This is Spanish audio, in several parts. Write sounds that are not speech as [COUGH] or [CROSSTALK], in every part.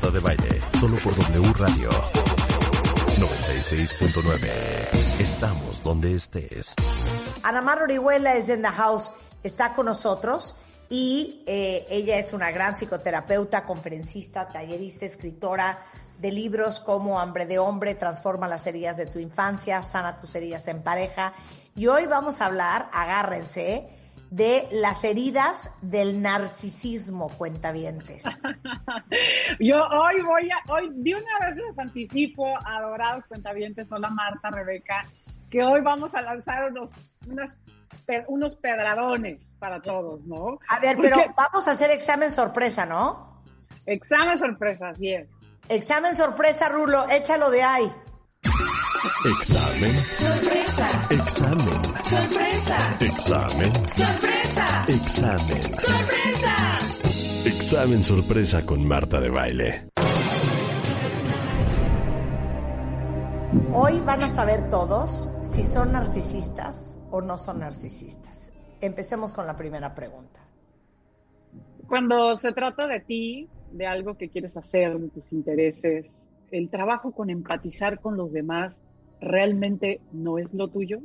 De Baile, solo por W Radio 96.9. Estamos donde estés. Ana Mar Orihuela es en the house, está con nosotros y eh, ella es una gran psicoterapeuta, conferencista, tallerista, escritora de libros como Hambre de Hombre, Transforma las heridas de tu infancia, Sana tus heridas en pareja. Y hoy vamos a hablar, agárrense, de las heridas del narcisismo, cuentavientes. [LAUGHS] Yo hoy voy a, hoy de una vez les anticipo, adorados cuentavientes, hola Marta, Rebeca, que hoy vamos a lanzar unos, unos pedradones para todos, ¿no? A ver, pero vamos a hacer examen sorpresa, ¿no? Examen sorpresa, así es. Examen sorpresa, Rulo, échalo de ahí. Examen. Sorpresa. Examen. Sorpresa. Examen. Sorpresa. Examen. Sorpresa. Examen sorpresa con Marta de Baile. Hoy van a saber todos si son narcisistas o no son narcisistas. Empecemos con la primera pregunta. Cuando se trata de ti, de algo que quieres hacer, de tus intereses, el trabajo con empatizar con los demás realmente no es lo tuyo?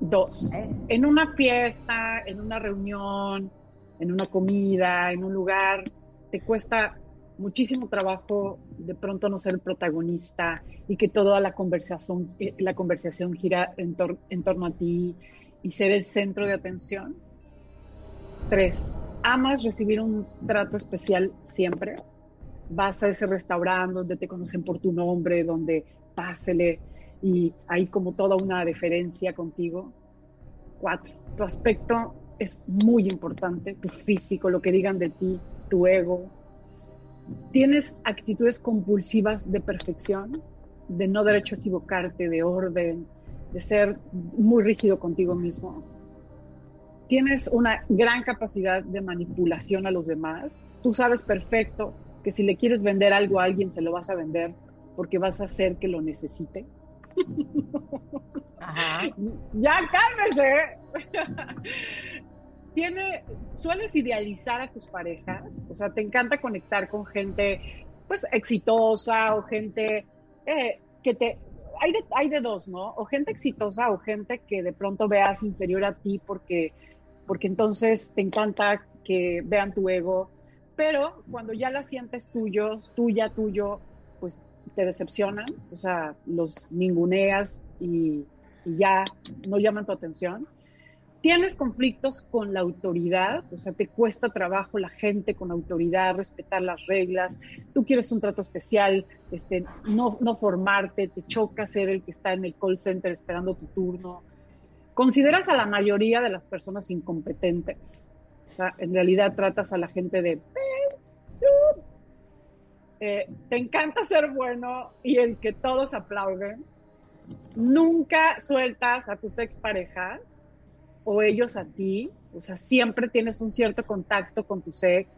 Dos, en una fiesta, en una reunión, en una comida, en un lugar, te cuesta muchísimo trabajo de pronto no ser el protagonista y que toda la conversación, eh, la conversación gira en, en torno a ti y ser el centro de atención. Tres, ¿amas recibir un trato especial siempre? Vas a ese restaurante donde te conocen por tu nombre, donde pásele y hay como toda una deferencia contigo. Cuatro, tu aspecto es muy importante, tu físico, lo que digan de ti, tu ego. Tienes actitudes compulsivas de perfección, de no derecho a equivocarte, de orden, de ser muy rígido contigo mismo. Tienes una gran capacidad de manipulación a los demás. Tú sabes perfecto que si le quieres vender algo a alguien, se lo vas a vender porque vas a hacer que lo necesite. Ajá. [LAUGHS] Ya cálmese. [LAUGHS] Tiene, sueles idealizar a tus parejas, o sea, te encanta conectar con gente, pues, exitosa o gente eh, que te, hay de, hay de dos, ¿no? O gente exitosa o gente que de pronto veas inferior a ti porque, porque entonces te encanta que vean tu ego pero cuando ya la sientes tuyos, tuya, tuyo, pues te decepcionan, o sea, los ninguneas y, ya no llaman tu atención. Tienes conflictos con la autoridad, o sea, te cuesta trabajo la gente con autoridad, respetar las reglas, tú quieres un trato especial, este, no, no formarte, te choca ser el que está en el call center esperando tu turno. Consideras a la mayoría de las personas incompetentes. O sea, en realidad tratas a la gente de, eh, te encanta ser bueno y el que todos aplauden. Nunca sueltas a tus exparejas o ellos a ti. O sea, siempre tienes un cierto contacto con tus ex.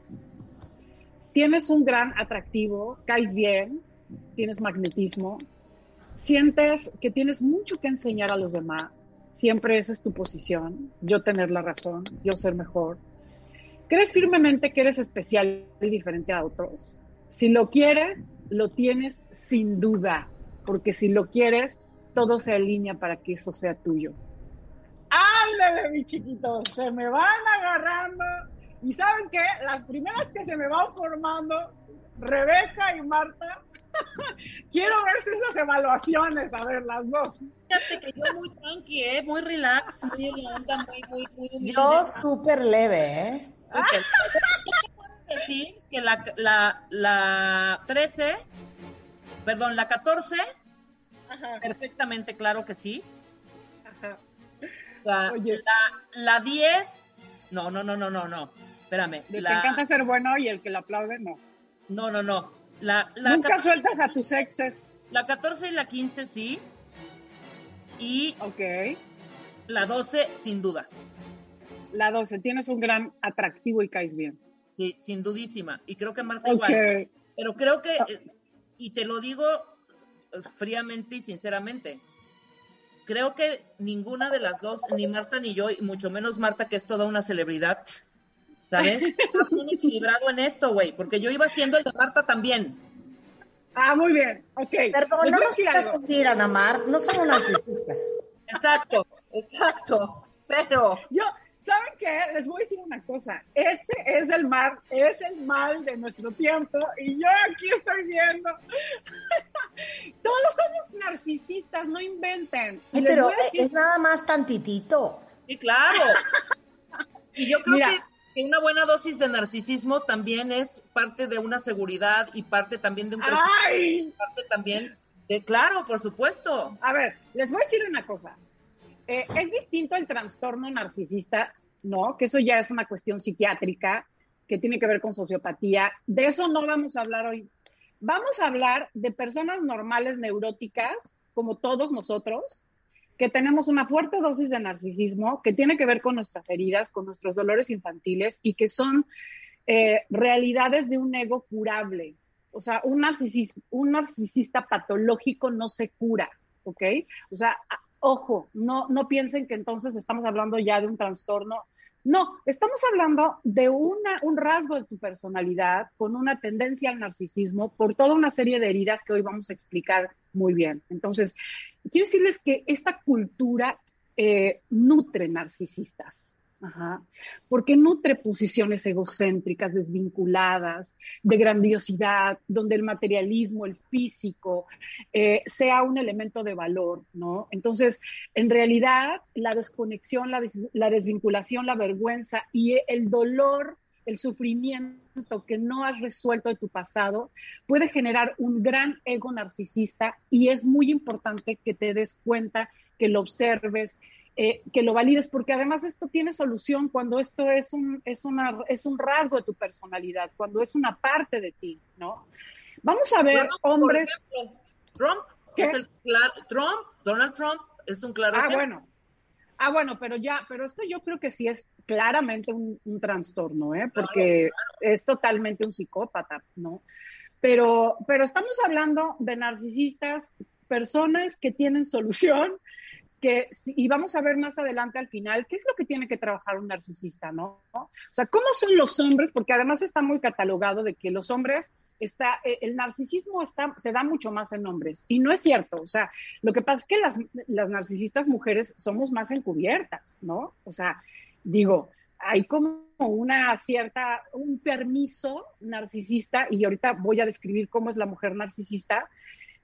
Tienes un gran atractivo, caes bien, tienes magnetismo. Sientes que tienes mucho que enseñar a los demás. Siempre esa es tu posición. Yo tener la razón, yo ser mejor. ¿Crees firmemente que eres especial y diferente a otros? Si lo quieres, lo tienes sin duda, porque si lo quieres, todo se alinea para que eso sea tuyo. ¡Ándale, mi chiquito! Se me van agarrando. Y ¿saben qué? Las primeras que se me van formando, Rebeca y Marta, [LAUGHS] quiero ver esas evaluaciones, a ver, las dos. Fíjate que yo muy tranqui, ¿eh? muy relax, muy muy, muy, muy Yo súper leve, ¿eh? Decir [LAUGHS] que la, la, la 13, perdón, la 14, perfectamente claro que sí. La, la, 10, no, no, no, no, no, no, espérame. te encanta ser bueno y el que la aplaude, no. No, no, no. La, Nunca sueltas a tus exes. La 14 y la 15 sí. Y ok la 12 sin duda. La 12, tienes un gran atractivo y caes bien. Sí, sin dudísima. Y creo que Marta igual. Pero creo que, ah. eh, y te lo digo fríamente y sinceramente, creo que ninguna de las dos, ni Marta ni yo, y mucho menos Marta, que es toda una celebridad, ¿Sabes? [LAUGHS] Está bien equilibrado en esto, güey, porque yo iba haciendo el de Marta también. Ah, muy bien, ok. Perdón, no nos quieras hundir, Ana Mar, no somos narcisistas. Exacto, exacto, cero. Yo, ¿saben qué? Les voy a decir una cosa. Este es el mal, es el mal de nuestro tiempo y yo aquí estoy viendo. [LAUGHS] Todos somos narcisistas, no inventen. Ay, pero es nada más tantitito. Sí, claro. [LAUGHS] Y yo creo que, que, una buena dosis de narcisismo también es parte de una seguridad y parte también de un crecimiento. Parte también de, claro, por supuesto. A ver, les voy a decir una cosa. Eh, es distinto el trastorno narcisista, ¿no? Que eso ya es una cuestión psiquiátrica que tiene que ver con sociopatía. De eso no vamos a hablar hoy. Vamos a hablar de personas normales neuróticas, como todos nosotros, que tenemos una fuerte dosis de narcisismo que tiene que ver con nuestras heridas, con nuestros dolores infantiles y que son eh, realidades de un ego curable. O sea, un un narcisista patológico no se cura, ¿ok? O sea, ojo, no, no piensen que entonces estamos hablando ya de un trastorno. No, estamos hablando de una, un rasgo de tu personalidad con una tendencia al narcisismo por toda una serie de heridas que hoy vamos a explicar muy bien. Entonces, quiero decirles que esta cultura eh, nutre narcisistas. Porque nutre posiciones egocéntricas, desvinculadas, de grandiosidad, donde el materialismo, el físico, eh, sea un elemento de valor, ¿no? Entonces, en realidad, la desconexión, la, la desvinculación, la vergüenza y el dolor el sufrimiento que no has resuelto de tu pasado puede generar un gran ego narcisista y es muy importante que te des cuenta, que lo observes, eh, que lo valides, porque además esto tiene solución cuando esto es un, es, una, es un rasgo de tu personalidad, cuando es una parte de ti, ¿no? Vamos a ver, hombres... Trump, es el Trump, Donald Trump es un claro... Ah, bueno. Ah, bueno, pero ya, pero esto yo creo que sí es claramente un, trastorno, ¿eh? Porque es totalmente un psicópata, ¿no? Pero, pero estamos hablando de narcisistas, personas que tienen solución, que, y vamos a ver más adelante al final, qué es lo que tiene que trabajar un narcisista, ¿no? O sea, ¿cómo son los hombres? Porque además está muy catalogado de que los hombres, está, eh, el narcisismo está, se da mucho más en hombres. Y no es cierto. O sea, lo que pasa es que las, las narcisistas mujeres somos más encubiertas, ¿no? O sea, digo, hay como una cierta, un permiso narcisista, y ahorita voy a describir cómo es la mujer narcisista,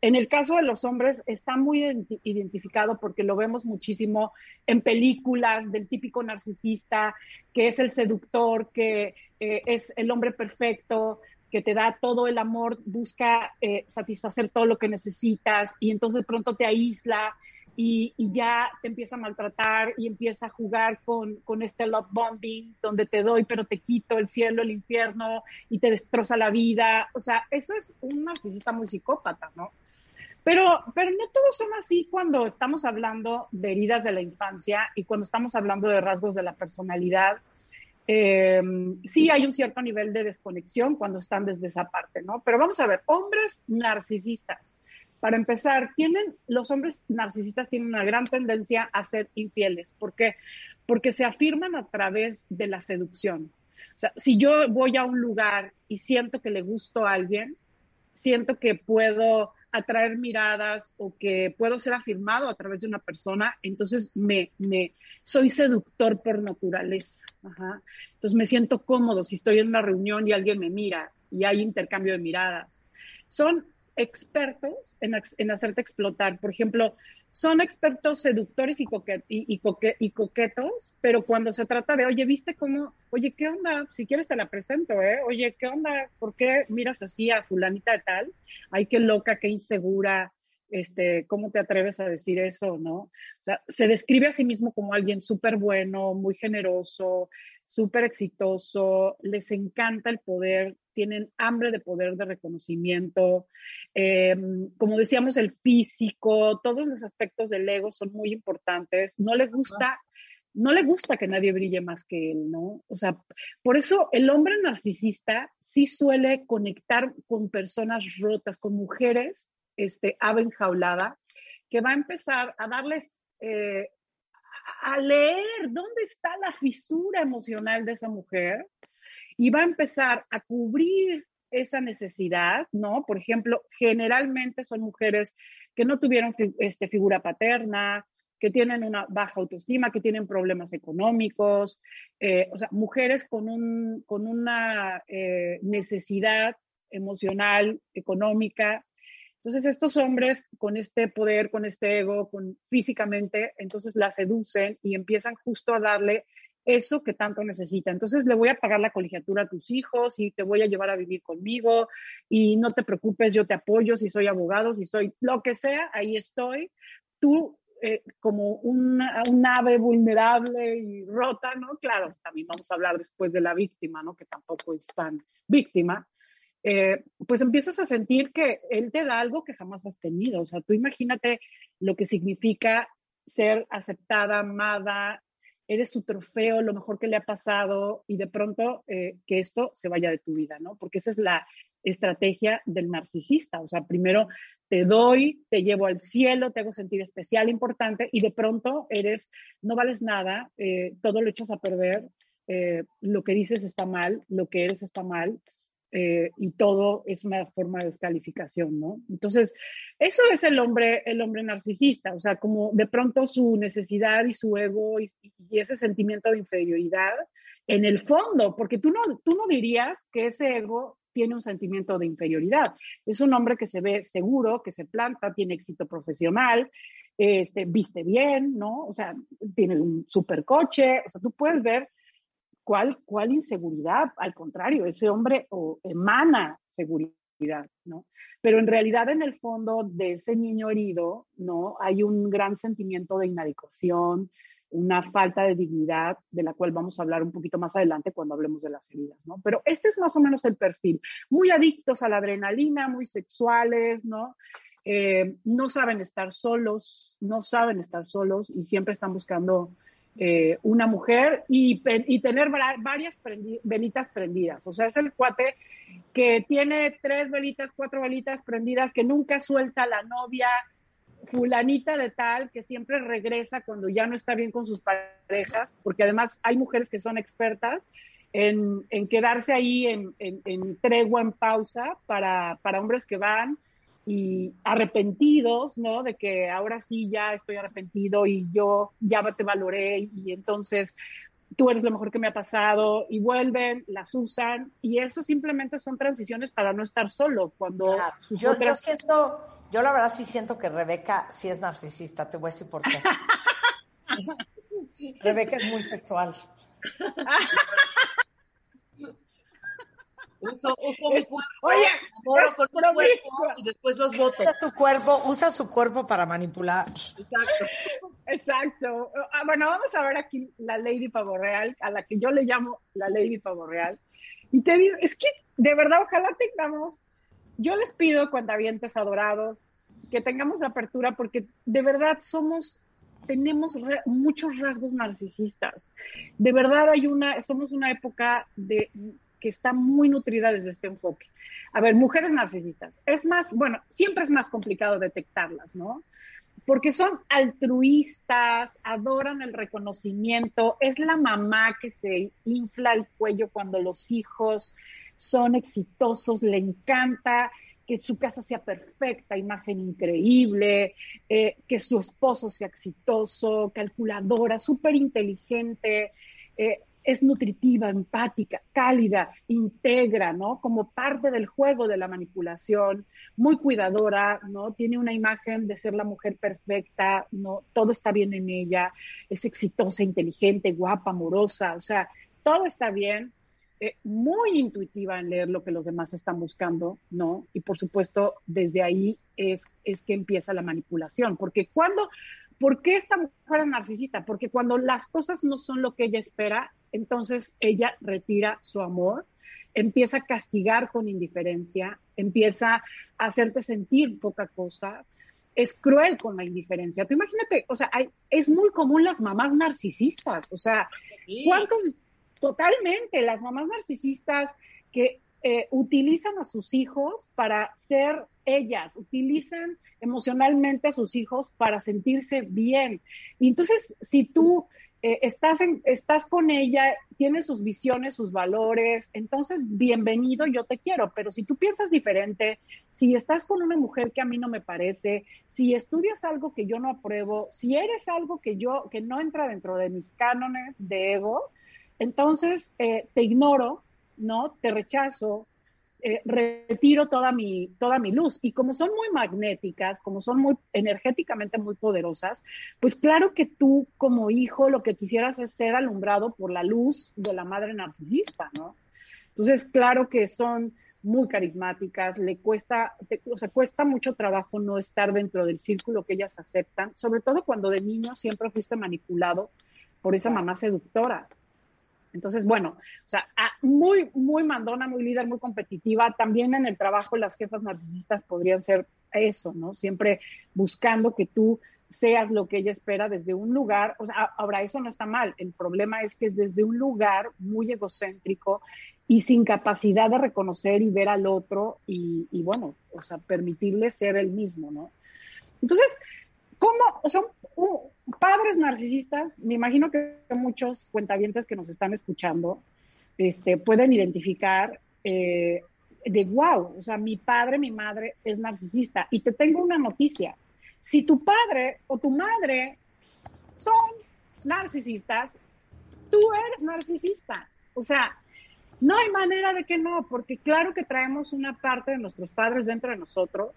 en el caso de los hombres está muy identificado porque lo vemos muchísimo en películas del típico narcisista, que es el seductor, que eh, es el hombre perfecto, que te da todo el amor, busca eh, satisfacer todo lo que necesitas y entonces pronto te aísla y, ya te empieza a maltratar y empieza a jugar con, con, este love bombing, donde te doy pero te quito el cielo, el infierno y te destroza la vida. O sea, eso es un narcisista muy psicópata, ¿no? Pero, pero no todos son así cuando estamos hablando de heridas de la infancia y cuando estamos hablando de rasgos de la personalidad. Eh, sí hay un cierto nivel de desconexión cuando están desde esa parte, ¿no? Pero vamos a ver, hombres narcisistas. Para empezar, tienen, los hombres narcisistas tienen una gran tendencia a ser infieles. ¿Por qué? Porque se afirman a través de la seducción. O sea, si yo voy a un lugar y siento que le gusto a alguien, siento que puedo atraer miradas o que puedo ser afirmado a través de una persona, entonces me, me soy seductor por naturaleza. Entonces me siento cómodo si estoy en una reunión y alguien me mira y hay intercambio de miradas. Son expertos en, en hacerte explotar. Por ejemplo, son expertos seductores y, coquetos, pero cuando se trata de, oye, ¿viste cómo? Oye, ¿qué onda? Si quieres te la presento, ¿eh? Oye, ¿qué onda? ¿Por qué miras así a fulanita de tal? Ay, qué loca, qué insegura, este, ¿cómo te atreves a decir eso, no? O sea, se describe a sí mismo como alguien súper bueno, muy generoso, súper exitoso, les encanta el poder, tienen hambre de poder, de reconocimiento. Em, como decíamos, el físico, todos los aspectos del ego son muy importantes. No le gusta, no le gusta que nadie brille más que él, ¿no? O sea, por eso el hombre narcisista sí suele conectar con personas rotas, con mujeres, este, ave enjaulada, que va a empezar a darles eh, a leer dónde está la fisura emocional de esa mujer y va a empezar a cubrir esa necesidad, ¿no? Por ejemplo, generalmente son mujeres que no tuvieron este, figura paterna, que tienen una baja autoestima, que tienen problemas económicos, eh, o sea, mujeres con, un, con una eh, necesidad emocional, económica. Entonces, estos hombres con este poder, con este ego, con, físicamente, entonces la seducen y empiezan justo a darle eso que tanto necesita. Entonces le voy a pagar la colegiatura a tus hijos y te voy a llevar a vivir conmigo y no te preocupes, yo te apoyo si soy abogado, si soy lo que sea, ahí estoy. Tú eh, como un ave vulnerable y rota, ¿no? Claro, también vamos a hablar después de la víctima, ¿no? Que tampoco es tan víctima. Eh, pues empiezas a sentir que él te da algo que jamás has tenido. O sea, tú imagínate lo que significa ser aceptada, amada, eres su trofeo, lo mejor que le ha pasado y de pronto eh, que esto se vaya de tu vida, ¿no? Porque esa es la estrategia del narcisista. O sea, primero te doy, te llevo al cielo, te hago sentir especial, importante y de pronto eres, no vales nada, eh, todo lo echas a perder, eh, lo que dices está mal, lo que eres está mal eh, y todo es una forma de descalificación, ¿no? Entonces, eso es el hombre, el hombre narcisista, o sea, como de pronto su necesidad y su ego y, ese sentimiento de inferioridad en el fondo, porque tú no, tú no dirías que ese ego tiene un sentimiento de inferioridad. Es un hombre que se ve seguro, que se planta, tiene éxito profesional, este, viste bien, ¿no? O sea, tiene un supercoche, o sea, tú puedes ver ¿Cuál, ¿Cuál inseguridad? Al contrario, ese hombre emana seguridad, ¿no? Pero en realidad en el fondo de ese niño herido, ¿no? Hay un gran sentimiento de inadecuación, una falta de dignidad, de la cual vamos a hablar un poquito más adelante cuando hablemos de las heridas, ¿no? Pero este es más o menos el perfil. Muy adictos a la adrenalina, muy sexuales, ¿no? Eh, no saben estar solos, no saben estar solos y siempre están buscando eh, una mujer y, tener varias velitas prendidas. O sea, es el cuate que tiene tres velitas, cuatro velitas prendidas, que nunca suelta la novia fulanita de tal, que siempre regresa cuando ya no está bien con sus parejas, porque además hay mujeres que son expertas en, quedarse ahí en, en, tregua, en pausa, para, para hombres que van y arrepentidos, ¿no? De que ahora sí ya estoy arrepentido y yo ya te valoré y entonces tú eres lo mejor que me ha pasado y vuelven, las usan y eso simplemente son transiciones para no estar solo cuando yo, siento, yo la verdad sí siento que Rebeca sí es narcisista, te voy a decir por qué. [LAUGHS] Rebeca es muy sexual. [LAUGHS] Uso, uso mi cuerpo, Oye, por mi cuerpo y después los votos. Usa su cuerpo, usa su cuerpo para manipular. Exacto. Exacto. Ah, bueno, vamos a ver aquí la Lady Pavo Real, a la que yo le llamo la Lady Pavo Real. Y te digo, es que de verdad, ojalá tengamos, yo les pido cuentavientes adorados, que tengamos apertura, porque de verdad somos tenemos muchos rasgos narcisistas. De verdad hay una, somos una época de que está muy nutrida desde este enfoque. A ver, mujeres narcisistas. Es más, bueno, siempre es más complicado detectarlas, ¿no? Porque son altruistas, adoran el reconocimiento, es la mamá que se infla el cuello cuando los hijos son exitosos, le encanta que su casa sea perfecta, imagen increíble, eh, que su esposo sea exitoso, calculadora, súper inteligente. Eh, es nutritiva, empática, cálida, integra, ¿no? Como parte del juego de la manipulación, muy cuidadora, ¿no? Tiene una imagen de ser la mujer perfecta, ¿no? Todo está bien en ella, es exitosa, inteligente, guapa, amorosa, o sea, todo está bien, eh, muy intuitiva en leer lo que los demás están buscando, ¿no? Y por supuesto, desde ahí es, es que empieza la manipulación, porque cuando ¿Por qué esta mujer es narcisista? Porque cuando las cosas no son lo que ella espera, entonces ella retira su amor, empieza a castigar con indiferencia, empieza a hacerte sentir poca cosa, es cruel con la indiferencia. Tú imagínate, o sea, es muy común las mamás narcisistas, o sea, ¿cuántos? Totalmente, las mamás narcisistas que eh, utilizan a sus hijos para ser ellas, utilizan emocionalmente a sus hijos para sentirse bien. Y entonces, si tú eh, estás, en, estás con ella, tiene sus visiones, sus valores, entonces bienvenido, yo te quiero, pero si tú piensas diferente, si estás con una mujer que a mí no me parece, si estudias algo que yo no apruebo, si eres algo que yo, que no entra dentro de mis cánones de ego, entonces eh, te ignoro, ¿no? Te rechazo, eh, retiro toda mi, toda mi luz. Y como son muy magnéticas, como son muy energéticamente muy poderosas, pues claro que tú como hijo lo que quisieras es ser alumbrado por la luz de la madre narcisista, ¿no? Entonces, claro que son muy carismáticas, le cuesta, o sea, cuesta mucho trabajo no estar dentro del círculo que ellas aceptan, sobre todo cuando de niño siempre fuiste manipulado por esa mamá seductora. Entonces, bueno, o sea, muy, muy mandona, muy líder, muy competitiva. También en el trabajo las jefas narcisistas podrían ser eso, ¿no? Siempre buscando que tú seas lo que ella espera desde un lugar, o sea, ahora eso no está mal, el problema es que es desde un lugar muy egocéntrico y sin capacidad de reconocer y ver al otro y, y bueno, o sea, permitirle ser el mismo, ¿no? Entonces, ¿cómo, sea, padres narcisistas, me imagino que muchos cuentavientes que nos están escuchando este, pueden identificar eh, de wow, o sea, mi padre, mi madre es narcisista. Y te tengo una noticia. Si tu padre o tu madre son narcisistas, tú eres narcisista. O sea, no hay manera de que no, porque claro que traemos una parte de nuestros padres dentro de nosotros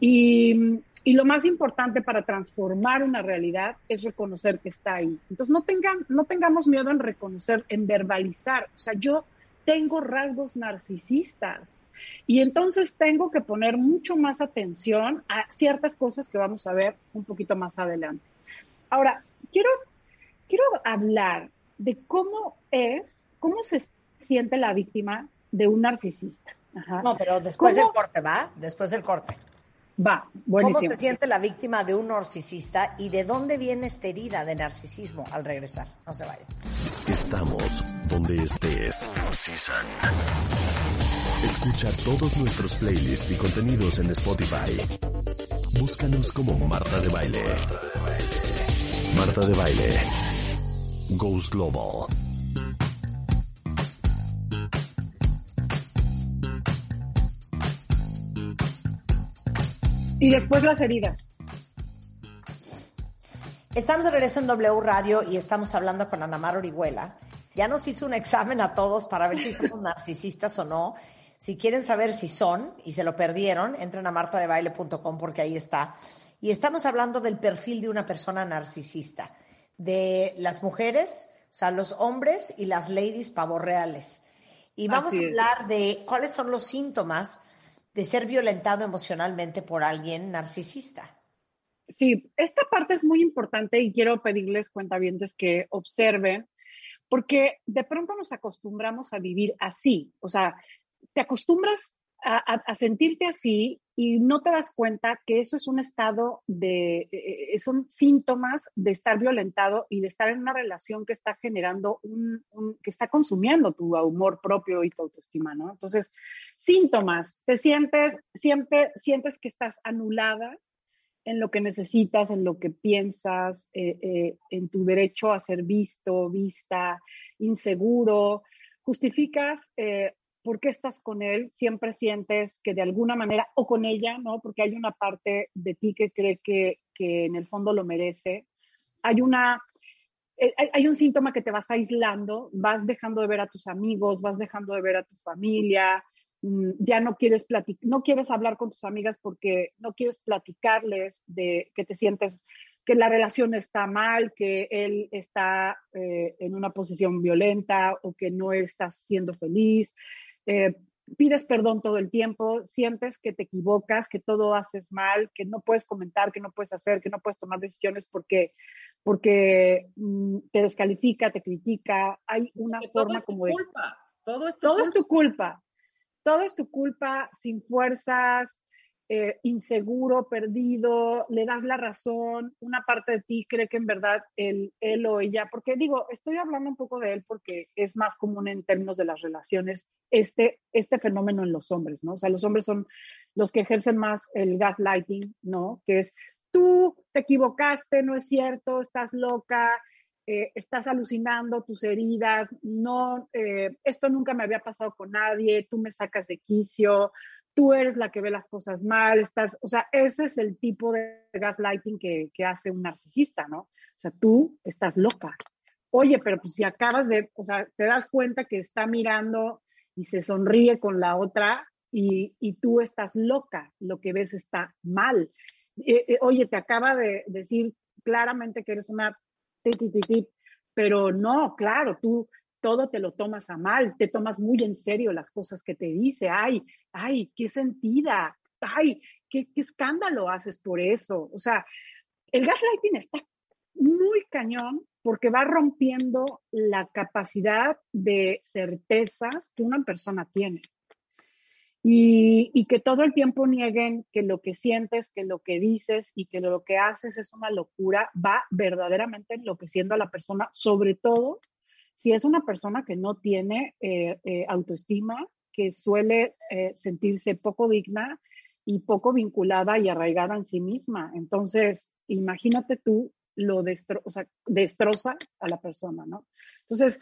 y, y lo más importante para transformar una realidad es reconocer que está ahí. Entonces, no, tengan, no tengamos miedo en reconocer, en verbalizar. O sea, yo tengo rasgos narcisistas y entonces tengo que poner mucho más atención a ciertas cosas que vamos a ver un poquito más adelante. Ahora, quiero, quiero hablar de cómo es, cómo se siente la víctima de un narcisista. No, pero después del corte, ¿va? Después del corte. Va, buenísimo. ¿Cómo se siente la víctima de un narcisista y de dónde viene esta herida de narcisismo al regresar? No se vaya. Estamos donde estés. Escucha todos nuestros playlists y contenidos en Spotify. Búscanos como Marta de Baile. Marta de Baile. Goes Global. Y después las heridas. Estamos de regreso en W Radio y estamos hablando con Ana Mar Orihuela. Ya nos hizo un examen a todos para ver si somos [LAUGHS] narcisistas o no. Si quieren saber si son y se lo perdieron, entren a martadebaile.com porque ahí está. Y estamos hablando del perfil de una persona narcisista, de las mujeres, o sea, los hombres y las ladies pavorreales. Y vamos a hablar de cuáles son los síntomas de ser violentado emocionalmente por alguien narcisista. Sí, esta parte es muy importante y quiero pedirles cuentavientes que observen, porque de pronto nos acostumbramos a vivir así, o sea, te acostumbras a, sentirte así y no te das cuenta que eso es un estado de, eh, eh, son síntomas de estar violentado y de estar en una relación que está generando un, que está consumiendo tu humor propio y tu autoestima, ¿no? Entonces, síntomas, te sientes, siempre sientes que estás anulada en lo que necesitas, en lo que piensas, eh, en tu derecho a ser visto, vista, inseguro, justificas por qué estás con él, siempre sientes que de alguna manera, o con ella, ¿no? Porque hay una parte de ti que cree que, que en el fondo lo merece. Hay una, eh, hay, un síntoma que te vas aislando, vas dejando de ver a tus amigos, vas dejando de ver a tu familia, mm, ya no quieres no quieres hablar con tus amigas porque no quieres platicarles de que te sientes que la relación está mal, que él está eh, en una posición violenta o que no estás siendo feliz. Eh, pides perdón todo el tiempo, sientes que te equivocas, que todo haces mal, que no puedes comentar, que no puedes hacer, que no puedes tomar decisiones porque, porque mm, te descalifica, te critica. Hay una forma como de... Culpa. Todo, es todo es tu culpa. Todo es tu culpa, sin fuerzas, eh, inseguro, perdido, le das la razón, una parte de ti cree que en verdad él, él o ella, porque digo, estoy hablando un poco de él porque es más común en términos de las relaciones este, este fenómeno en los hombres, ¿no? O sea, los hombres son los que ejercen más el gaslighting, ¿no? Que es, tú te equivocaste, no es cierto, estás loca, eh, estás alucinando tus heridas, no, eh, esto nunca me había pasado con nadie, tú me sacas de quicio, tú eres la que ve las cosas mal, estás, o sea, ese es el tipo de gaslighting que, que hace un narcisista, ¿no? O sea, tú estás loca. Oye, pero pues si acabas de, o sea, te das cuenta que está mirando y se sonríe con la otra y, y tú estás loca, lo que ves está mal. Eh, eh, oye, te acaba de decir claramente que eres una tip, pero no, claro, tú todo te lo tomas a mal, te tomas muy en serio las cosas que te dice, ay, ay, qué sentida, ay, qué, qué escándalo haces por eso. O sea, el gaslighting está muy cañón porque va rompiendo la capacidad de certezas que una persona tiene. Y, que todo el tiempo nieguen que lo que sientes, que lo que dices y que lo que haces es una locura, va verdaderamente enloqueciendo a la persona, sobre todo si es una persona que no tiene eh, eh, autoestima, que suele eh, sentirse poco digna y poco vinculada y arraigada en sí misma. Entonces, imagínate tú lo destroza a la persona, ¿no? Entonces,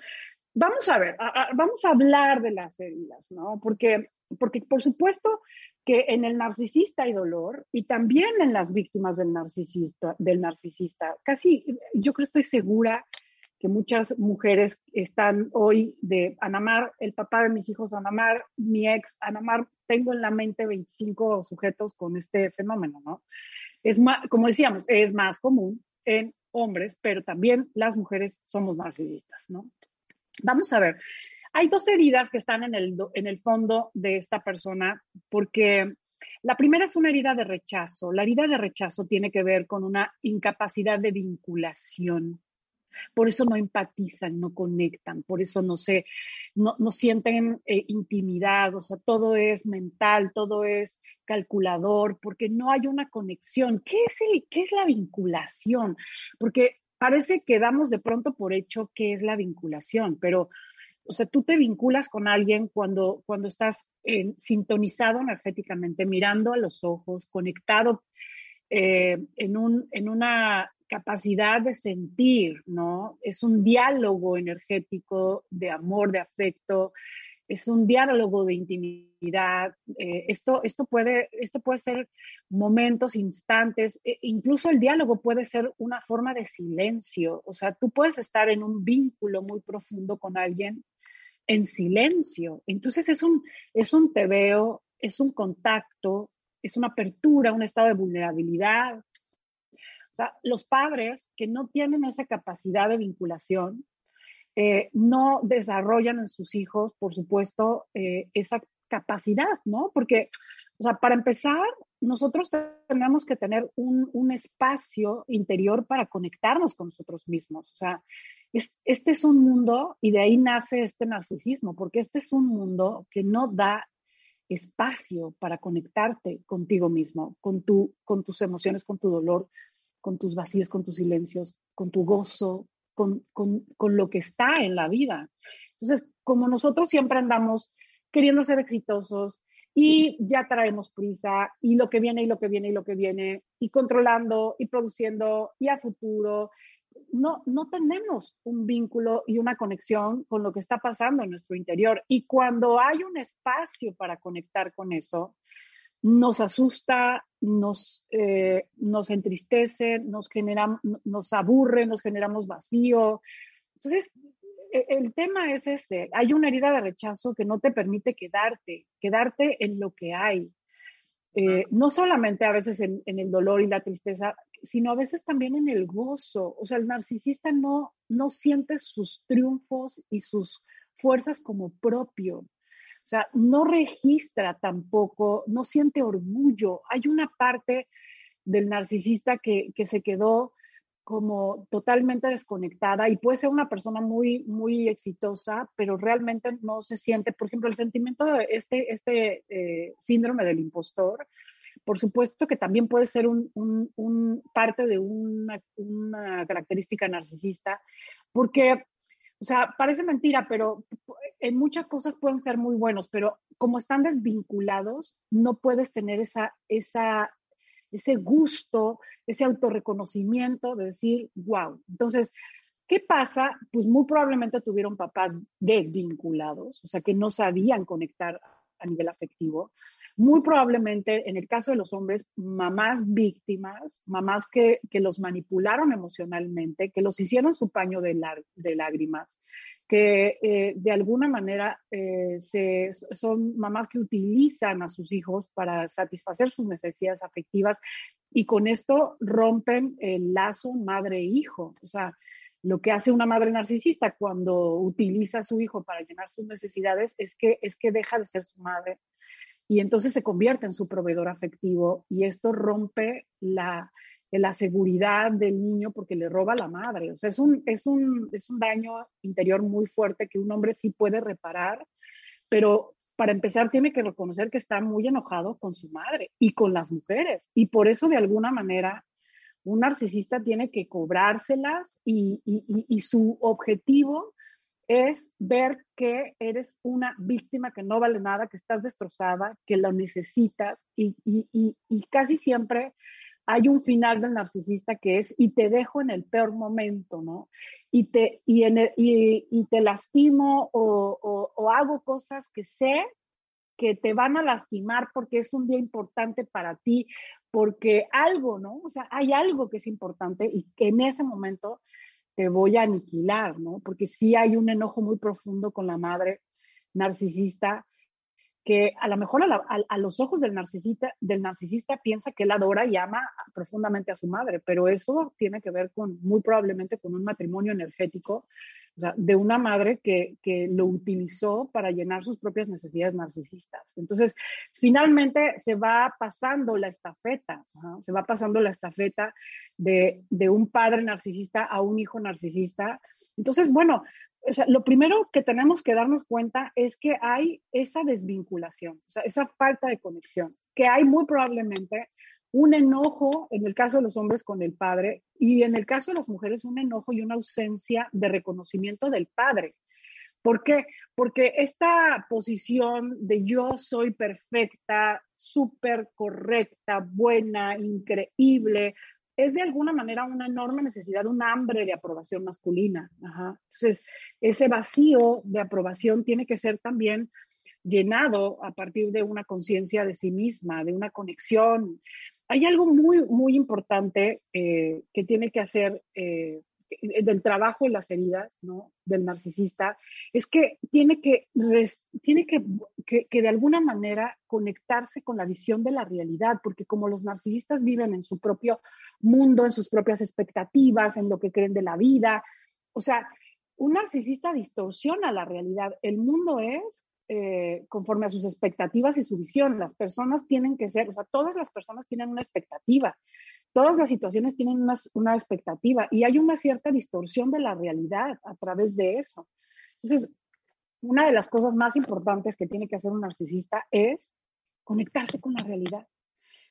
vamos a ver, vamos a hablar de las heridas, ¿no? Porque, porque por supuesto que en el narcisista hay dolor y también en las víctimas del narcisista, del narcisista. Casi, yo creo, estoy segura que muchas mujeres están hoy de Anamar, el papá de mis hijos Anamar, mi ex Anamar, tengo en la mente 25 sujetos con este fenómeno, ¿no? Es como decíamos, es más común en hombres, pero también las mujeres somos narcisistas, ¿no? Vamos a ver, hay dos heridas que están en el, en el fondo de esta persona, porque la primera es una herida de rechazo. La herida de rechazo tiene que ver con una incapacidad de vinculación. Por eso no empatizan, no conectan, por eso no se, no, sienten eh, intimidad, o sea, todo es mental, todo es calculador, porque no hay una conexión. ¿Qué es, el, qué es la vinculación? Porque parece que damos de pronto por hecho qué es la vinculación, pero o sea, tú te vinculas con alguien cuando, cuando estás sintonizado energéticamente, mirando a los ojos, conectado eh, en, un, en una capacidad de sentir, ¿no? Es un diálogo energético de amor, de afecto, es un diálogo de intimidad. Eh, esto, esto, puede, esto puede ser momentos, instantes, e incluso el diálogo puede ser una forma de silencio. O sea, tú puedes estar en un vínculo muy profundo con alguien en silencio. Entonces es un, es un te veo, es un contacto, es una apertura, un estado de vulnerabilidad, sea, los padres que no tienen esa capacidad de vinculación, eh, no desarrollan en sus hijos, por supuesto, eh, esa capacidad, ¿no? Porque, o sea, para empezar, nosotros tenemos que tener un, un espacio interior para conectarnos con nosotros mismos. O sea, este es un mundo, y de ahí nace este narcisismo, porque este es un mundo que no da espacio para conectarte contigo mismo, con, tu, con tus emociones, con tu dolor, con tus vacíos, con tus silencios, con tu gozo, con, lo que está en la vida. Entonces, como nosotros siempre andamos queriendo ser exitosos y ya traemos prisa y lo que viene y lo que viene y lo que viene y controlando y produciendo y a futuro, no, no tenemos un vínculo y una conexión con lo que está pasando en nuestro interior. Y cuando hay un espacio para conectar con eso, nos asusta, nos, eh, nos entristece, nos, genera, nos aburre, nos generamos vacío. Entonces, e, el tema es ese, hay una herida de rechazo que no te permite quedarte, quedarte en lo que hay. Eh, no solamente a veces en, en, el dolor y la tristeza, sino a veces también en el gozo. O sea, el narcisista no, no siente sus triunfos y sus fuerzas como propio. O sea, no registra tampoco, no siente orgullo. Hay una parte del narcisista que, se quedó como totalmente desconectada y puede ser una persona muy, muy exitosa, pero realmente no se siente, por ejemplo, el sentimiento de este, este eh, síndrome del impostor, por supuesto que también puede ser un, parte de una, una, característica narcisista, porque o sea, parece mentira, pero en muchas cosas pueden ser muy buenos, pero como están desvinculados, no puedes tener esa, esa, ese gusto, ese autorreconocimiento de decir, wow. Entonces, ¿Qué pasa? Pues muy probablemente tuvieron papás desvinculados, o sea, que no sabían conectar a nivel afectivo. Muy probablemente, en el caso de los hombres, mamás víctimas, mamás que, los manipularon emocionalmente, que los hicieron su paño de lágrimas, que eh, de alguna manera eh, se, son mamás que utilizan a sus hijos para satisfacer sus necesidades afectivas y con esto rompen el lazo madre-hijo. O sea, lo que hace una madre narcisista cuando utiliza a su hijo para llenar sus necesidades es que, es que deja de ser su madre y entonces se convierte en su proveedor afectivo y esto rompe la, la seguridad del niño porque le roba la madre. O sea, es un, es, un, es un daño interior muy fuerte que un hombre sí puede reparar, pero para empezar tiene que reconocer que está muy enojado con su madre y con las mujeres. Y por eso de alguna manera un narcisista tiene que cobrárselas y, y, y su objetivo es ver que eres una víctima que no vale nada, que estás destrozada, que lo necesitas y, casi siempre hay un final del narcisista que es y te dejo en el peor momento, ¿no? Y te, y, te lastimo o, hago cosas que sé que te van a lastimar porque es un día importante para ti, porque algo, ¿no? O sea, hay algo que es importante y en ese momento te voy a aniquilar, ¿no? Porque sí hay un enojo muy profundo con la madre narcisista que a lo mejor a, los ojos del narcisista, del narcisista piensa que él adora y ama profundamente a su madre, pero eso tiene que ver con, muy probablemente, con un matrimonio energético, de una madre que, que lo utilizó para llenar sus propias necesidades narcisistas. Entonces, finalmente se va pasando la estafeta, se va pasando la estafeta de, de un padre narcisista a un hijo narcisista. Entonces, bueno, o sea, lo primero que tenemos que darnos cuenta es que hay esa desvinculación, o sea, esa falta de conexión, que hay muy probablemente un enojo en el caso de los hombres con el padre y en el caso de las mujeres un enojo y una ausencia de reconocimiento del padre. ¿Por qué? Porque esta posición de yo soy perfecta, súper correcta, buena, increíble, es de alguna manera una enorme necesidad, un hambre de aprobación masculina. Entonces, ese vacío de aprobación tiene que ser también llenado a partir de una conciencia de sí misma, de una conexión. Hay algo muy, muy importante eh, que tiene que hacer eh, del trabajo en las heridas, ¿no? Del narcisista, es que tiene que, tiene que, que, de alguna manera conectarse con la visión de la realidad, porque como los narcisistas viven en su propio mundo, en sus propias expectativas, en lo que creen de la vida, o sea, un narcisista distorsiona la realidad. El mundo es eh, conforme a sus expectativas y su visión. Las personas tienen que ser, o sea, todas las personas tienen una expectativa todas las situaciones tienen una, expectativa y hay una cierta distorsión de la realidad a través de eso. Entonces, una de las cosas más importantes que tiene que hacer un narcisista es conectarse con la realidad.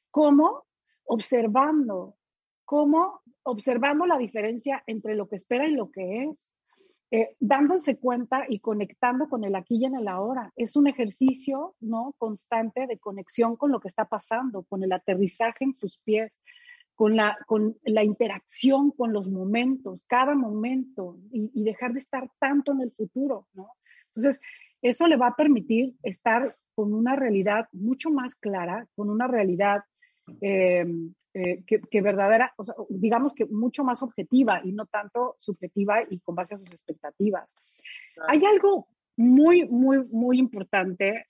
¿Cómo? Observando, cómo observando la diferencia entre lo que espera y lo que es, eh, dándose cuenta y conectando con el aquí y en el ahora. Es un ejercicio no constante de conexión con lo que está pasando, con el aterrizaje en sus pies, con la, con la interacción con los momentos, cada momento, y, dejar de estar tanto en el futuro, ¿no? Entonces, eso le va a permitir estar con una realidad mucho más clara, con una realidad em, eh, que, verdadera, digamos que mucho más objetiva y no tanto subjetiva y con base a sus expectativas. Hay algo muy, muy, muy importante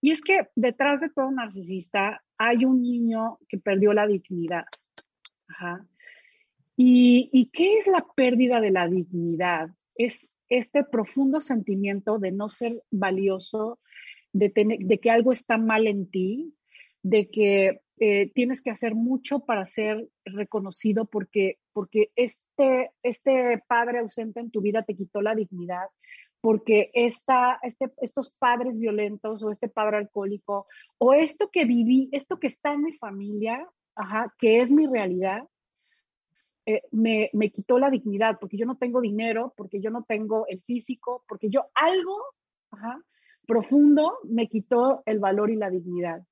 y es que detrás de todo narcisista hay un niño que perdió la dignidad. ¿Y, qué es la pérdida de la dignidad? Es este profundo sentimiento de no ser valioso, de, de que algo está mal en ti, de que eh, tienes que hacer mucho para ser reconocido porque, porque este, este padre ausente en tu vida te quitó la dignidad, porque esta, este, estos padres violentos o este padre alcohólico o esto que viví, esto que está en mi familia, ajá, que es mi realidad, eh, me, me, quitó la dignidad, porque yo no tengo dinero, porque yo no tengo el físico, porque yo algo ajá, profundo me quitó el valor y la dignidad.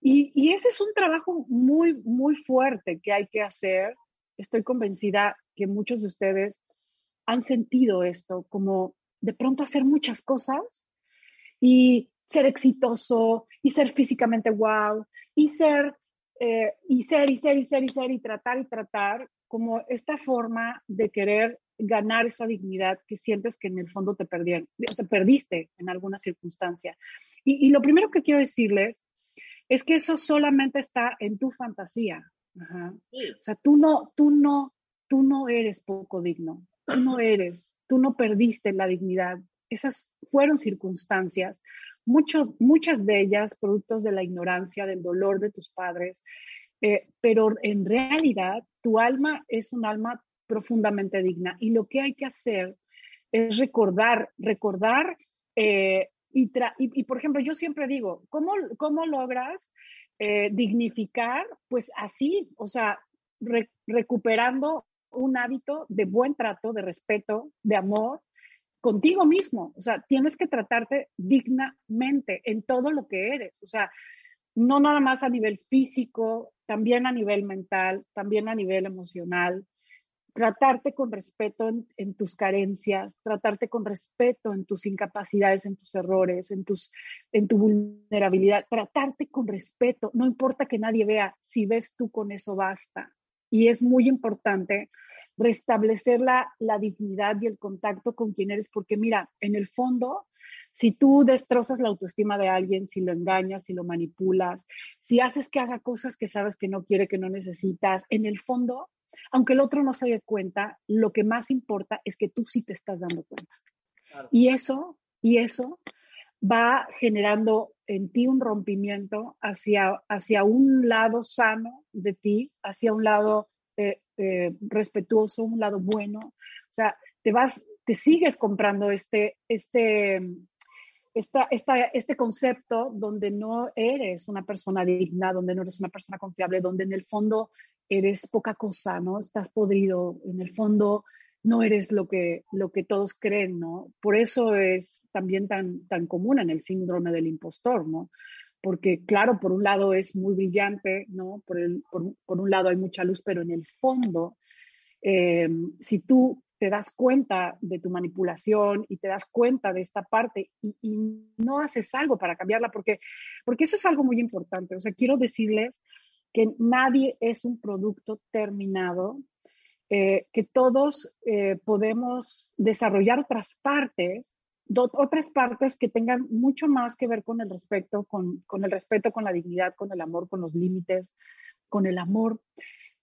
Y, y, ese es un trabajo muy, muy fuerte que hay que hacer. Estoy convencida que muchos de ustedes han sentido esto, como de pronto hacer muchas cosas y ser exitoso y ser físicamente wow y ser, eh, y ser, y ser, y ser, y ser, y tratar y tratar, como esta forma de querer ganar esa dignidad que sientes que en el fondo te perdieron, o sea, perdiste en alguna circunstancia. Y, lo primero que quiero decirles es que eso solamente está en tu fantasía. O sea, tú no, tú no, tú no eres poco digno, tú no eres, tú no perdiste la dignidad. Esas fueron circunstancias, mucho, muchas de ellas productos de la ignorancia, del dolor de tus padres, eh, pero en realidad tu alma es un alma profundamente digna y lo que hay que hacer es recordar, recordar eh, y, por ejemplo, yo siempre digo, ¿cómo, cómo logras eh, dignificar? Pues así, o sea, recuperando un hábito de buen trato, de respeto, de amor contigo mismo. O sea, tienes que tratarte dignamente en todo lo que eres. O sea, no nada más a nivel físico, también a nivel mental, también a nivel emocional. Tratarte con respeto en, tus carencias, tratarte con respeto en tus incapacidades, en tus errores, en, tus, en tu vulnerabilidad, tratarte con respeto. No importa que nadie vea, si ves tú con eso basta. Y es muy importante restablecer la, la dignidad y el contacto con quien eres, porque mira, en el fondo, si tú destrozas la autoestima de alguien, si lo engañas, si lo manipulas, si haces que haga cosas que sabes que no quiere, que no necesitas, en el fondo, aunque el otro no se dé cuenta, lo que más importa es que tú sí te estás dando cuenta. Y eso, y eso va generando en ti un rompimiento hacia, hacia un lado sano de ti, hacia un lado eh, eh, respetuoso, un lado bueno. O sea, te vas, te sigues comprando este, este, esta, esta, este concepto donde no eres una persona digna, donde no eres una persona confiable, donde en el fondo eres poca cosa, ¿no? Estás podrido, en el fondo no eres lo que, lo que todos creen, ¿no? Por eso es también tan, tan común en el síndrome del impostor, ¿no? Porque claro, por un lado es muy brillante, ¿no? Por, el, por, un lado hay mucha luz, pero en el fondo, eh, si tú te das cuenta de tu manipulación y te das cuenta de esta parte y, no haces algo para cambiarla, porque, porque eso es algo muy importante. O sea, quiero decirles que nadie es un producto terminado, eh, que todos eh, podemos desarrollar otras partes, otras partes que tengan mucho más que ver con el respeto, con, con, el respeto, con la dignidad, con el amor, con los límites, con el amor.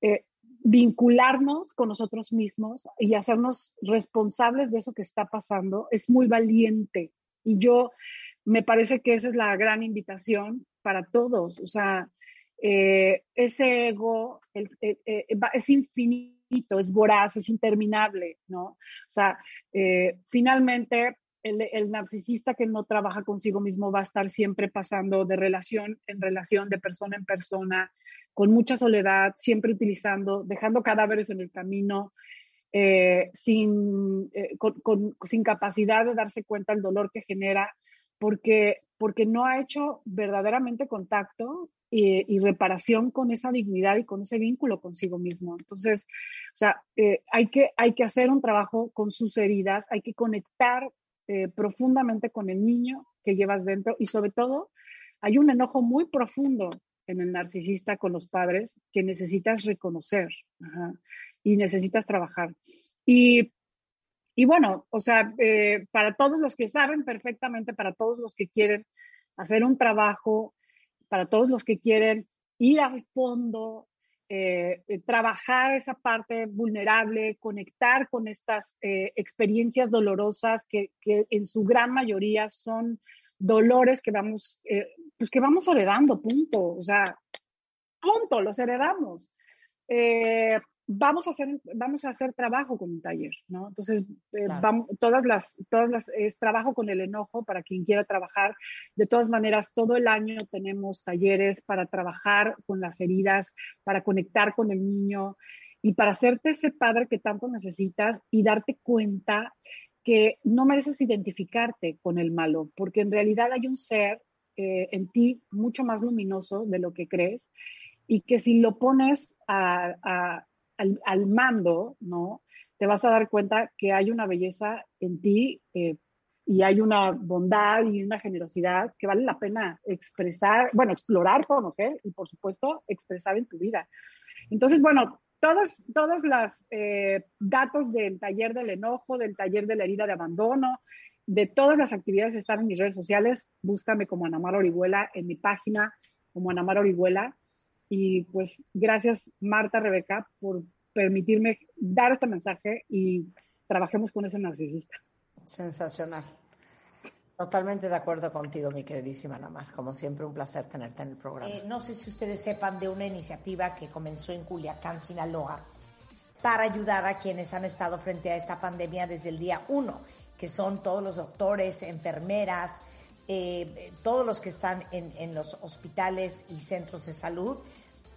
Eh, vincularnos con nosotros mismos y hacernos responsables de eso que está pasando es muy valiente. Y yo me parece que esa es la gran invitación para todos. O sea, ese ego es infinito es voraz, es interminable, ¿no? O sea, eh, finalmente el, narcisista que no trabaja consigo mismo va a estar siempre pasando de relación en relación, de persona en persona, con mucha soledad, siempre utilizando, dejando cadáveres en el camino, eh, sin, eh, sin capacidad de darse cuenta del dolor que genera, porque, porque no ha hecho verdaderamente contacto y, reparación con esa dignidad y con ese vínculo consigo mismo. Entonces, o sea, eh, hay, que, hay que hacer un trabajo con sus heridas, hay que conectar eh, profundamente con el niño que llevas dentro y sobre todo hay un enojo muy profundo en el narcisista con los padres que necesitas reconocer y necesitas trabajar. Y, y bueno, o sea, eh, para todos los que saben perfectamente, para todos los que quieren hacer un trabajo para todos los que quieren ir al fondo, eh, eh, trabajar esa parte vulnerable, conectar con estas eh, experiencias dolorosas que, que, en su gran mayoría son dolores que vamos, pues que vamos heredando, punto. O sea, punto, los heredamos vamos a hacer, vamos a hacer trabajo con un taller, ¿no? Entonces, eh, vamos, todas las, todas las, es trabajo con el enojo para quien quiera trabajar. De todas maneras, todo el año tenemos talleres para trabajar con las heridas, para conectar con el niño y para hacerte ese padre que tanto necesitas y darte cuenta que no mereces identificarte con el malo, porque en realidad hay un ser eh, en ti mucho más luminoso de lo que crees y que si lo pones a, al, mando, ¿no? te vas a dar cuenta que hay una belleza en ti eh, y hay una bondad y una generosidad que vale la pena expresar, bueno, explorar, conocer y por supuesto expresar en tu vida. Entonces, bueno, todos, todos los eh, datos del taller del enojo, del taller de la herida de abandono, de todas las actividades están en mis redes sociales. Búscame como Anamar Orihuela en mi página como Anamar Orihuela. Y pues gracias Marta, Rebeca, por permitirme dar este mensaje y trabajemos con ese narcisista. Sensacional. Totalmente de acuerdo contigo, mi queridísima Anamar. Como siempre, un placer tenerte en el programa. Eh, no sé si ustedes sepan de una iniciativa que comenzó en Culiacán, Sinaloa, para ayudar a quienes han estado frente a esta pandemia desde el día uno, que son todos los doctores, enfermeras, eh, todos los que están en, en, los hospitales y centros de salud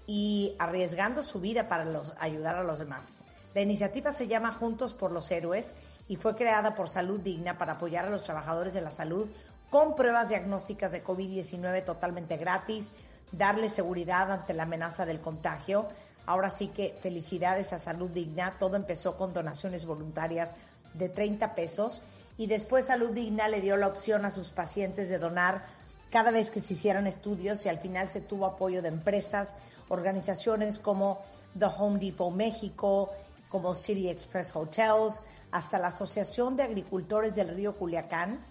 y arriesgando su vida para los, ayudar a los demás. La iniciativa se llama Juntos por los Héroes y fue creada por Salud Digna para apoyar a los trabajadores de la salud con pruebas diagnósticas de COVID-19 totalmente gratis, darles seguridad ante la amenaza del contagio. Ahora sí que felicidades a Salud Digna. Todo empezó con donaciones voluntarias de 30 pesos y después Salud Digna le dio la opción a sus pacientes de donar cada vez que se hicieran estudios y al final se tuvo apoyo de empresas, organizaciones como The Home Depot México, como City Express Hotels, hasta la Asociación de Agricultores del Río Culiacán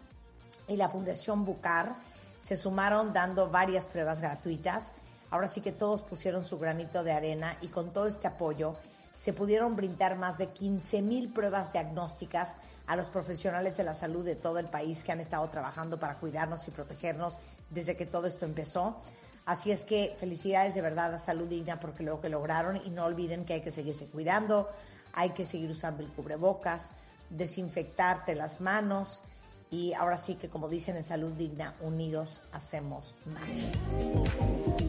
y la Fundación Bucar se sumaron dando varias pruebas gratuitas. Ahora sí que todos pusieron su granito de arena y con todo este apoyo se pudieron brindar más de 15 mil pruebas diagnósticas a los profesionales de la salud de todo el país que han estado trabajando para cuidarnos y protegernos desde que todo esto empezó. Así es que felicidades de verdad a Salud Digna porque lo que lograron y no olviden que hay que seguirse cuidando, hay que seguir usando el cubrebocas, desinfectarte las manos y ahora sí que como dicen en Salud Digna, unidos hacemos más.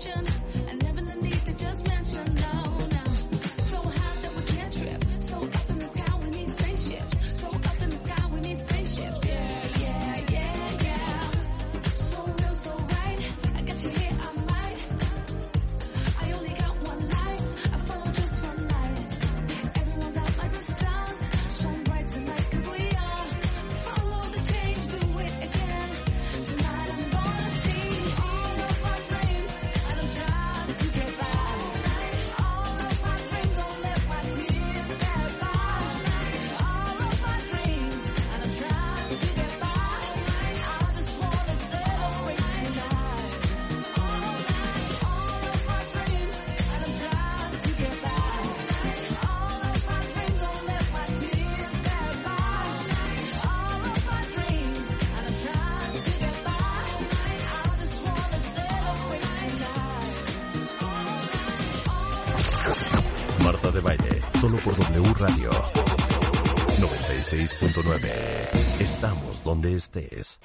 Por donde estés.